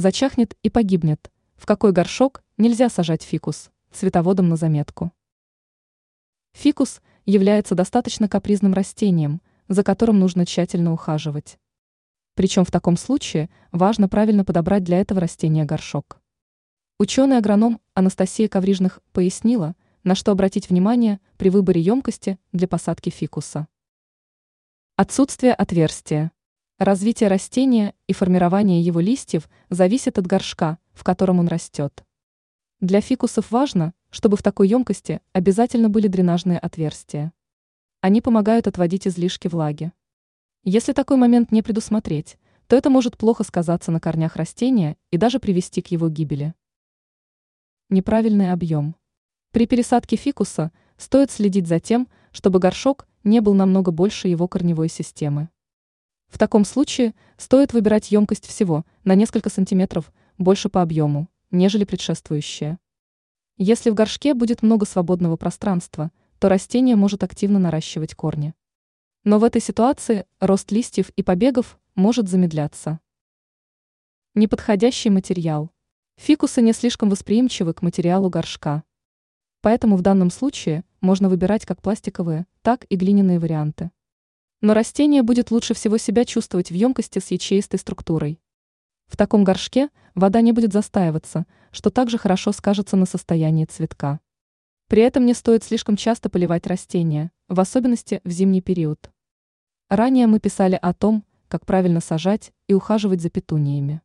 зачахнет и погибнет. В какой горшок нельзя сажать фикус? Цветоводом на заметку. Фикус является достаточно капризным растением, за которым нужно тщательно ухаживать. Причем в таком случае важно правильно подобрать для этого растения горшок. Ученый-агроном Анастасия Коврижных пояснила, на что обратить внимание при выборе емкости для посадки фикуса. Отсутствие отверстия. Развитие растения и формирование его листьев зависит от горшка, в котором он растет. Для фикусов важно, чтобы в такой емкости обязательно были дренажные отверстия. Они помогают отводить излишки влаги. Если такой момент не предусмотреть, то это может плохо сказаться на корнях растения и даже привести к его гибели. Неправильный объем. При пересадке фикуса стоит следить за тем, чтобы горшок не был намного больше его корневой системы. В таком случае стоит выбирать емкость всего на несколько сантиметров больше по объему, нежели предшествующая. Если в горшке будет много свободного пространства, то растение может активно наращивать корни. Но в этой ситуации рост листьев и побегов может замедляться. Неподходящий материал. Фикусы не слишком восприимчивы к материалу горшка. Поэтому в данном случае можно выбирать как пластиковые, так и глиняные варианты. Но растение будет лучше всего себя чувствовать в емкости с ячеистой структурой. В таком горшке вода не будет застаиваться, что также хорошо скажется на состоянии цветка. При этом не стоит слишком часто поливать растения, в особенности в зимний период. Ранее мы писали о том, как правильно сажать и ухаживать за петуниями.